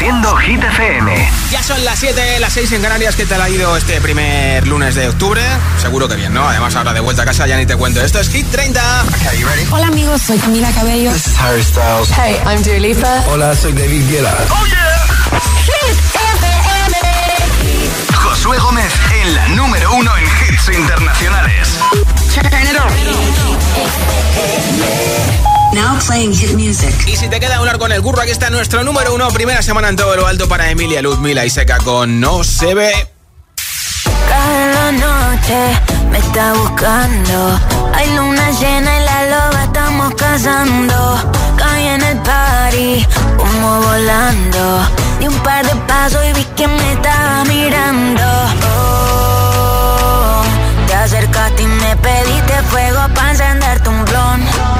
Reproduciendo Hit FM. Ya son las 7, las 6 en Canarias. ¿Qué tal ha ido este primer lunes de octubre? Seguro que bien, ¿no? Además, ahora de vuelta a casa ya ni te cuento. Esto es Hit 30. Hola amigos, soy Camila Cabello. This is Harry Styles. Hey, I'm Dua Lipa. Hola, soy David Guetta. ¡Oh, yeah! Hit FM. Josué Gómez en la número uno en hits internacionales. Now playing hit music. Y si te queda hablar con el curro, aquí está nuestro número uno. Primera semana en todo lo alto para Emilia Luzmila y Seca con No se ve. Cada noche me está buscando. Hay luna llena y la loba estamos cazando. Caí en el party, como volando. Di un par de pasos y vi que me estaba mirando. Oh, te acercaste y me pediste fuego para encenderte un blon.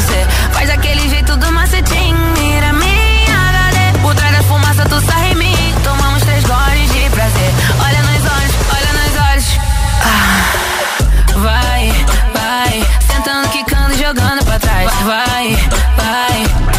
Você. Faz aquele jeito do macetinho, mira minha HD. Por trás da fumaça tu sai em mim, tomamos três goles de prazer. Olha nos olhos, olha nos olhos. Ah, vai, vai, sentando, quicando, jogando pra trás. Vai, vai,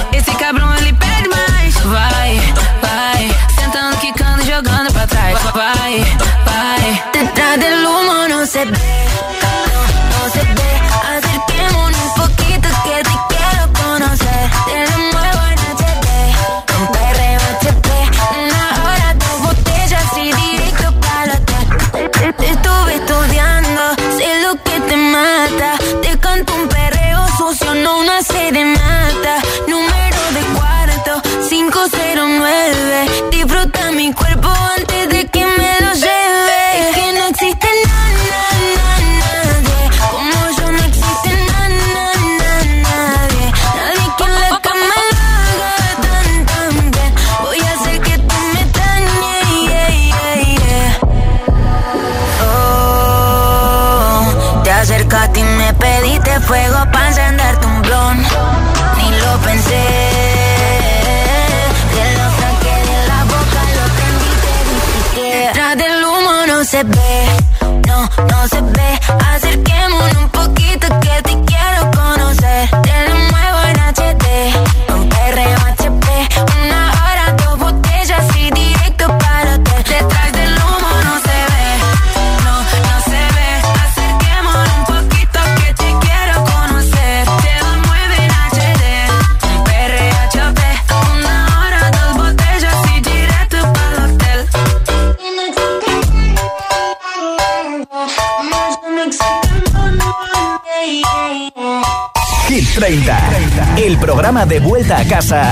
El programa de vuelta a casa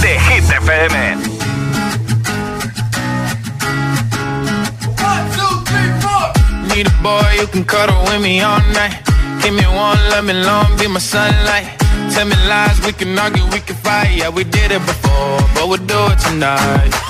de Hit FM. Need a boy who can cuddle with me all night. Give me one, let me long, be my sunlight. Tell me lies, we can argue, we can fight. Yeah, we did it before, but we'll do it tonight.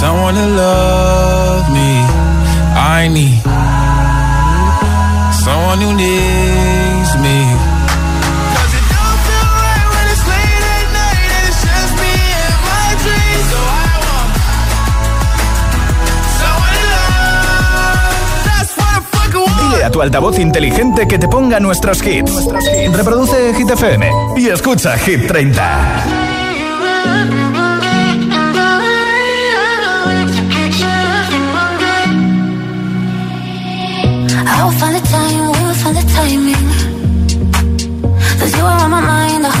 someone to love me. I need someone who needs me. A tu altavoz inteligente que te ponga nuestros hits. Reproduce Hit FM y escucha Hit 30.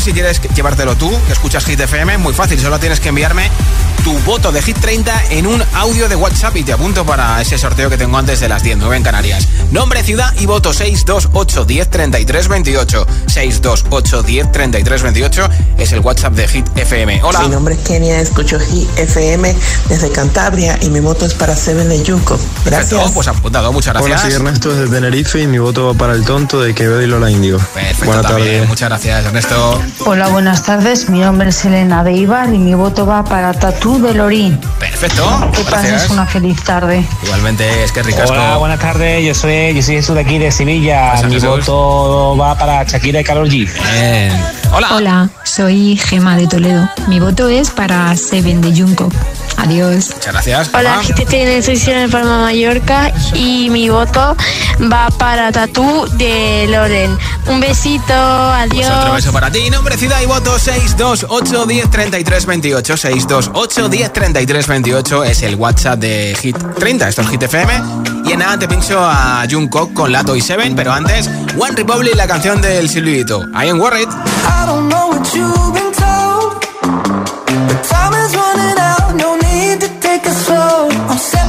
si quieres llevártelo tú, que escuchas Hit FM, muy fácil, solo tienes que enviarme tu voto de Hit 30 en un audio de WhatsApp y te apunto para ese sorteo que tengo antes de las 10, 9 en Canarias. Nombre, ciudad y voto 628 10 33 28. 628 10 33 28 es el WhatsApp de Hit FM. Hola. Mi nombre es Kenia, escucho Hit FM desde Cantabria y mi voto es para Seven de. Perfecto, Gracias. pues apuntado, muchas Hola, gracias. soy Ernesto desde Tenerife y mi voto va para el tonto de Quevedo y Lola Índigo. Perfecto, Buenas también, tardes. muchas gracias, Ernesto. Hola, buenas tardes. Mi nombre es Elena de Ibar y mi voto va para Tatú Chu Delorín. Perfecto. Que pases una feliz tarde. Igualmente, es que ricasco. Hola, buenas tardes. Yo soy, yo soy Jesús de aquí de Sevilla. Mi voto va para Shakira y Karol G. Hola. Hola, soy Gema de Toledo. Mi voto es para Seven de Jungkook. Adiós. Muchas gracias. Hola, Palma. soy Sierra de Palma Mallorca y mi voto va para Tatú de Loren. Un besito, pues adiós. Pues otro beso para ti, nombre, ciudad y voto 628 10 33 28. 628 10 33 28 es el WhatsApp de Hit 30. Esto es Hit FM. Y en nada te pincho a Jungkook con Lato y Seven, pero antes One Republic la canción del silbidito. I am worried. I don't know what you've been told, but time is running out. take it slow. I'm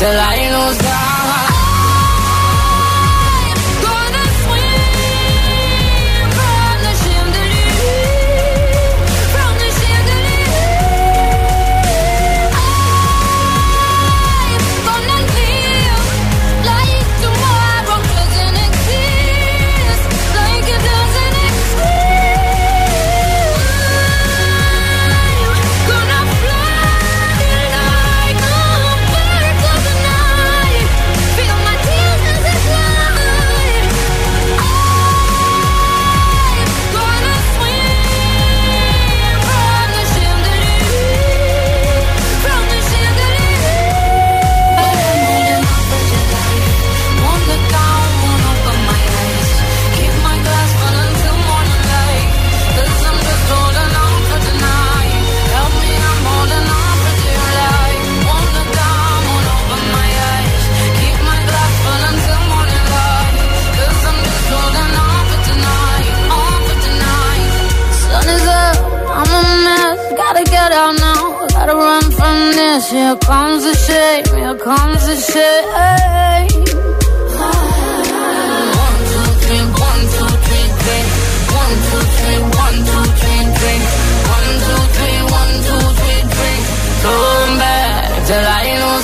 till I get out now. Gotta run from this. Here comes the shame. Here comes the shame. One, two, three, one, two, three, three. One, two, three, one, two, three, three. One, two, three, one, two, three, three. Going back till I know.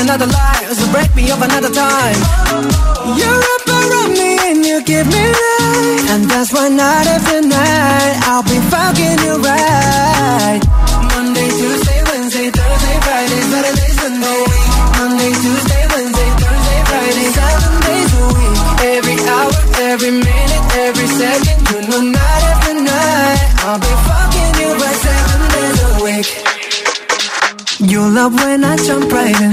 Another life, so break me up another time. You're up around me and you give me life, and that's why night after night I'll be fucking you right. Monday, Tuesday, Wednesday, Thursday, Friday, Saturday, Sunday. Monday, Tuesday, Wednesday, Thursday, Friday, seven days a week. Every hour, every minute, every second, you know night after night I'll be fucking you right seven days a week. You love when I jump right in.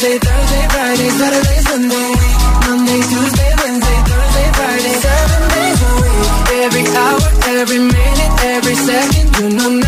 Wednesday, Thursday, Friday, Saturday, Sunday. Monday, Tuesday, Wednesday, Thursday, Friday, seven days a week. Every hour, every minute, every second, you know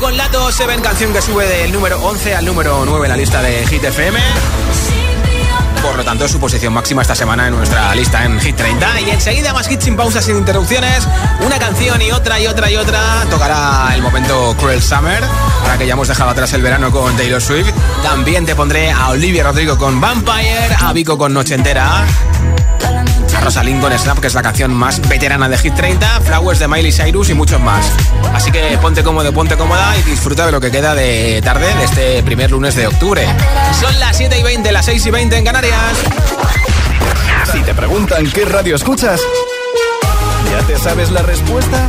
Con Lato Seven, canción que sube del número 11 al número 9 en la lista de Hit FM. Por lo tanto, su posición máxima esta semana en nuestra lista en Hit 30. Y enseguida más hits sin pausas, sin interrupciones. Una canción y otra y otra y otra. Tocará el momento Cruel Summer. Ahora que ya hemos dejado atrás el verano con Taylor Swift. También te pondré a Olivia Rodrigo con Vampire, a Vico con Noche Entera. Rosalind con Snap, que es la canción más veterana de Hit 30, Flowers de Miley Cyrus y muchos más. Así que ponte cómodo, ponte cómoda y disfruta de lo que queda de tarde de este primer lunes de octubre. Son las 7 y 20, las 6 y 20 en Canarias. Si te preguntan qué radio escuchas, ¿ya te sabes la respuesta?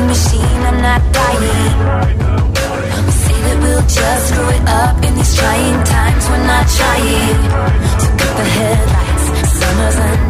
killing machine, I'm not dying. We say that we'll just grow it up in these trying times, we're not trying. So cut the headlights, summer's undying.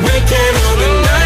We can't hold it now.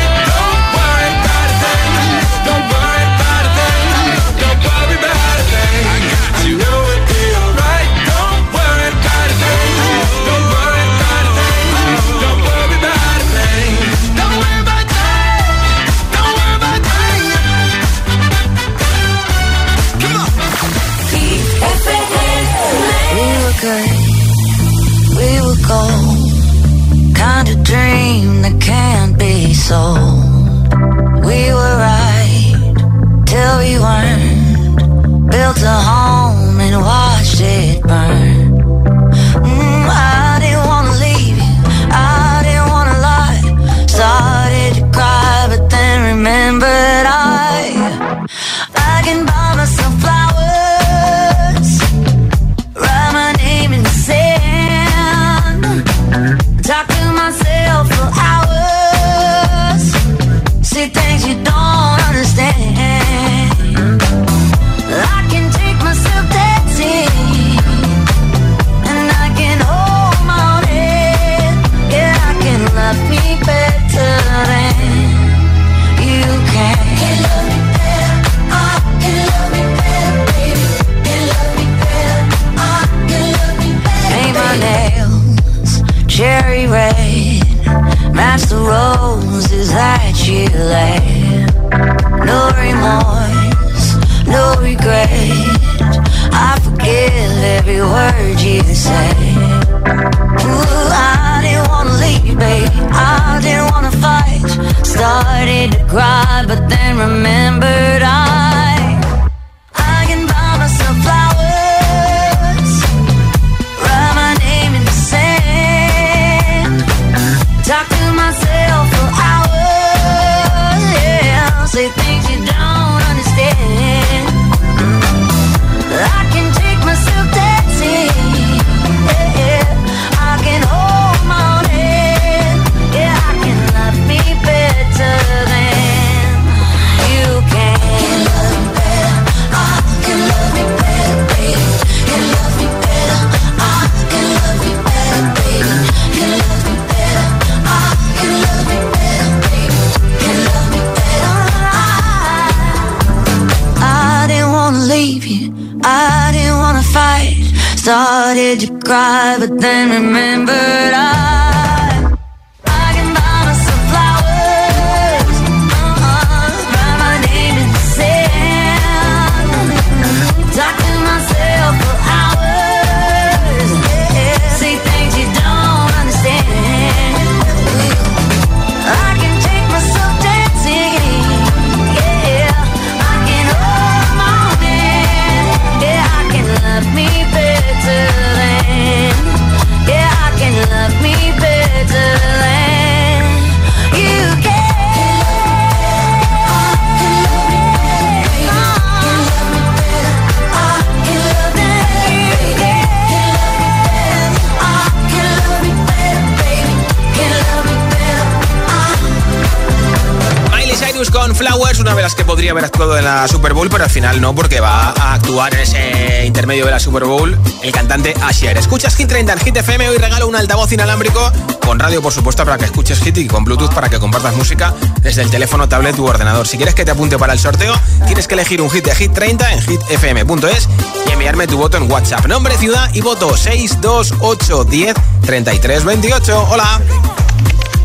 Haber actuado en la Super Bowl, pero al final no, porque va a actuar en ese intermedio de la Super Bowl el cantante Asher. Escuchas Hit 30 en Hit FM, hoy regalo un altavoz inalámbrico con radio, por supuesto, para que escuches Hit y con Bluetooth para que compartas música desde el teléfono, tablet u ordenador. Si quieres que te apunte para el sorteo, tienes que elegir un hit de Hit 30 en hitfm.es y enviarme tu voto en WhatsApp. Nombre, ciudad y voto 628 10 33 28. Hola.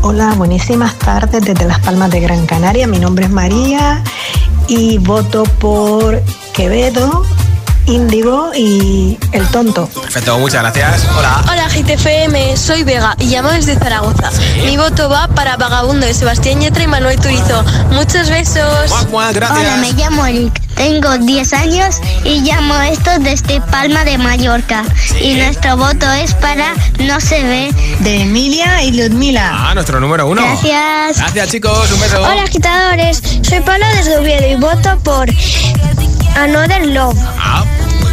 Hola, buenísimas tardes desde Las Palmas de Gran Canaria. Mi nombre es María y voto por Quevedo, Índigo y El Tonto. Perfecto, muchas gracias. Hola. Hola GTFM, soy Vega y llamo desde Zaragoza. Mi voto va para Vagabundo de Sebastián Yatra y Manuel Turizo. Muchos besos. Mua, mua, gracias. Hola, me llamo Eric, tengo 10 años y llamo esto desde Palma de Mallorca. Y nuestro voto es para No se ve. De Emilia y Ludmila. Ah, nuestro número uno. Gracias. Gracias, chicos. Un beso. Hola agitadores, soy Pablo desde Oviedo y voto por Another Love. Ah,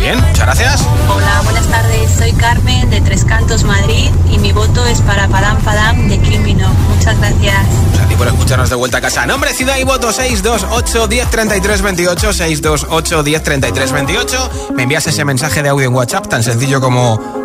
bien. Muchas gracias. Hola, buenas tardes. Soy Carmen de Tres Cantos, Madrid y mi voto es para Padam Padam de Criminal. Muchas gracias. A ti por escucharnos de vuelta a casa. Nombre, ciudad y voto 628 10 33 28 628 10 33 28. Me envías ese mensaje de audio en WhatsApp tan sencillo como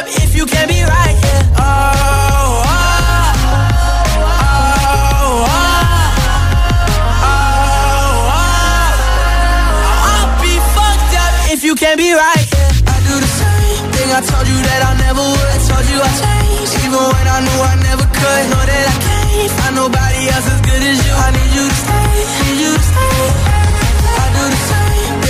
Up if you can't be right here. Oh, oh, oh, oh, oh. I'll be fucked up if you can't be right. I do the same thing I told you that I never would. I told you I changed, even when I knew I never could. Know that I can't find nobody else as good as you. I need you to stay, need you to stay.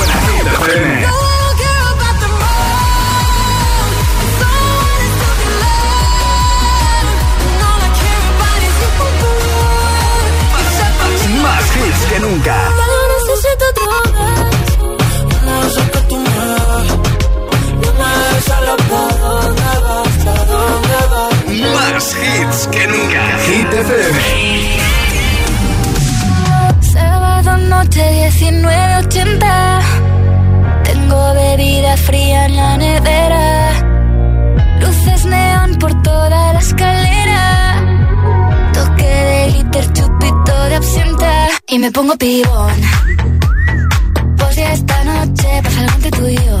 Suena. Más hits que nunca. Más hits que nunca. Hit FM. Noche 1980. Tengo bebida fría en la nevera. Luces neón por toda la escalera. Toque de glitter, chupito de absenta. Y me pongo pibón. Pues ya esta noche pasa algo entre tú y yo.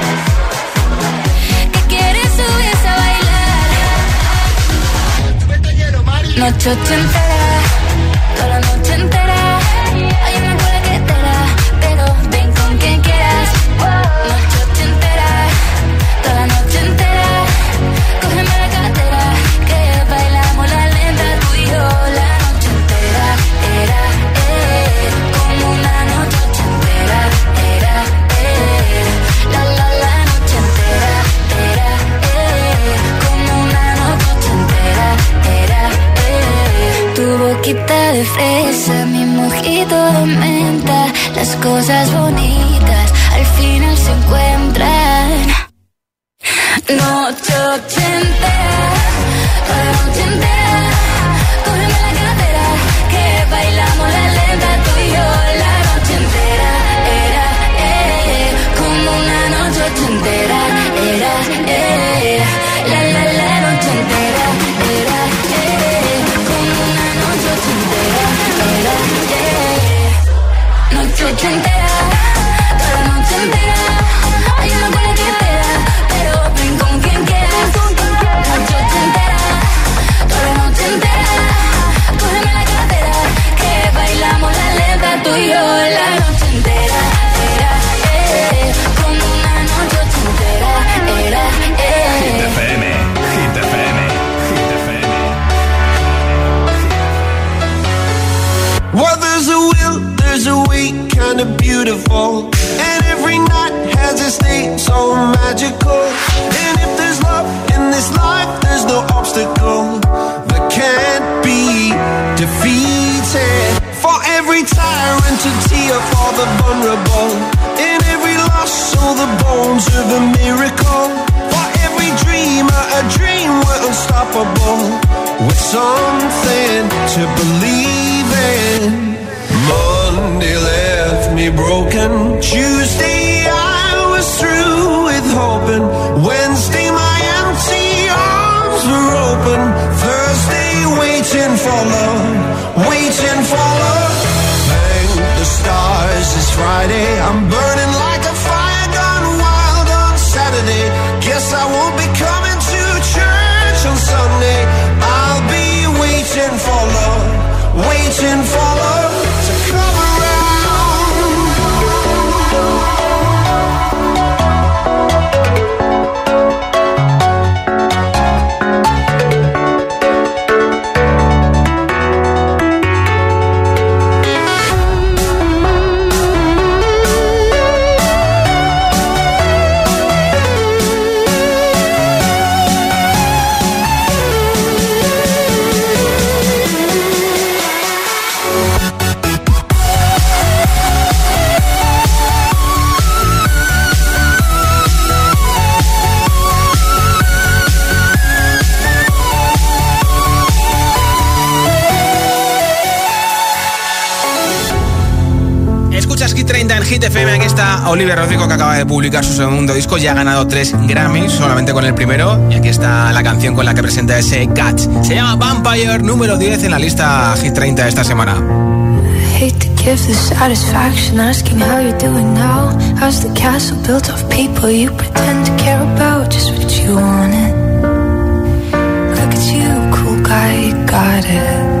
Noche ochentera, toda la noche entera. Hay una cola que te pero ven con quien quieras. Noche mi mojito de menta. Las cosas bonitas al final se encuentran. Noche ochentera, noche entera. Olivia Rodrigo que acaba de publicar su segundo disco, ya ha ganado tres Grammys solamente con el primero y aquí está la canción con la que presenta ese Catch. Se llama Vampire número 10 en la lista Hit 30 de esta semana. got it.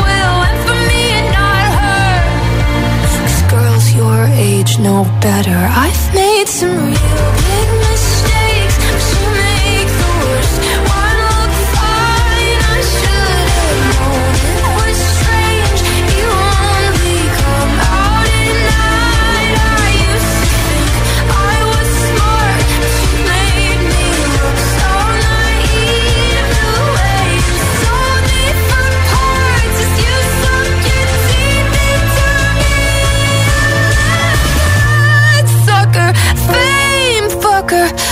Your age know better. I've made some real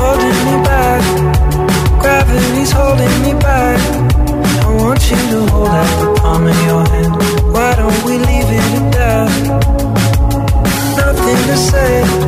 Holding me back. Gravity's holding me back. I want you to hold out the palm of your hand. Why don't we leave it at that? Nothing to say,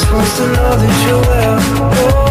just to know that you're well. Oh.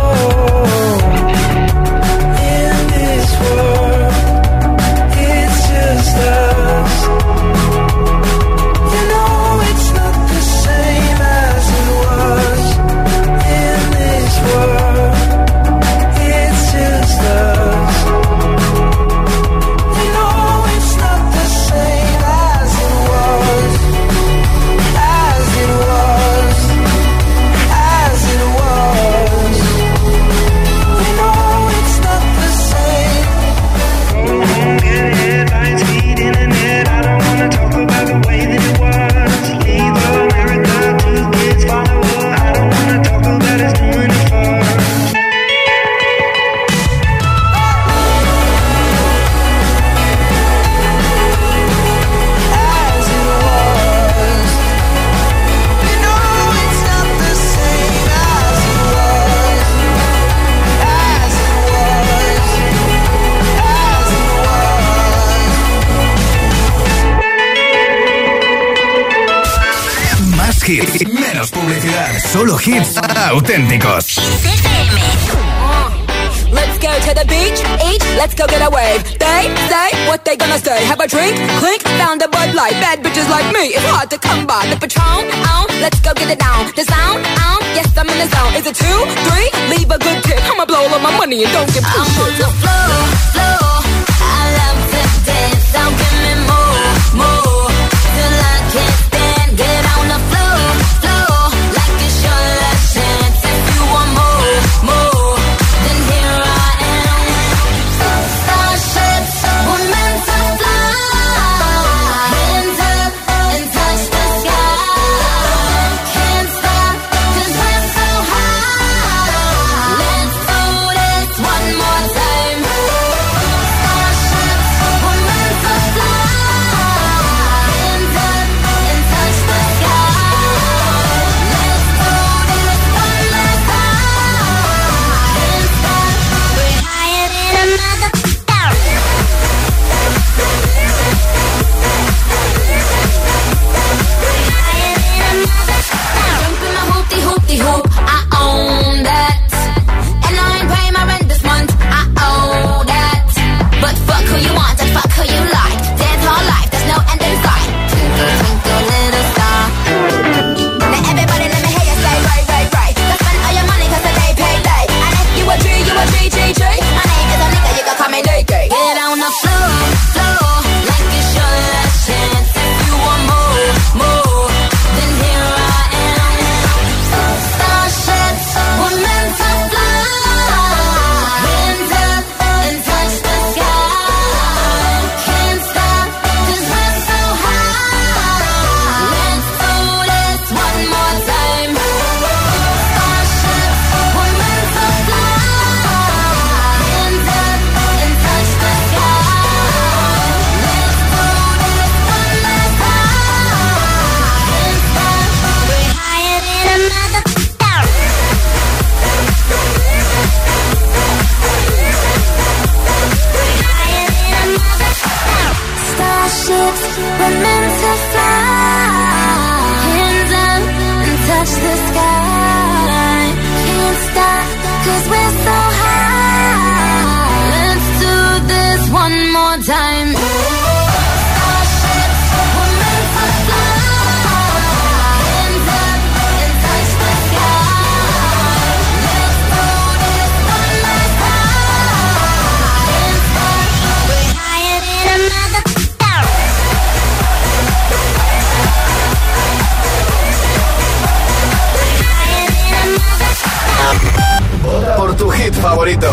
Por tu hit favorito.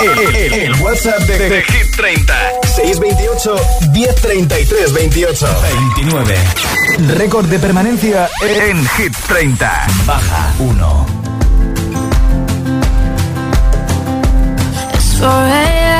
El, el, el WhatsApp de, de, Hit 30. 628 1033 28 29. Récord de permanencia en, en Hit 30. Baja 1. It's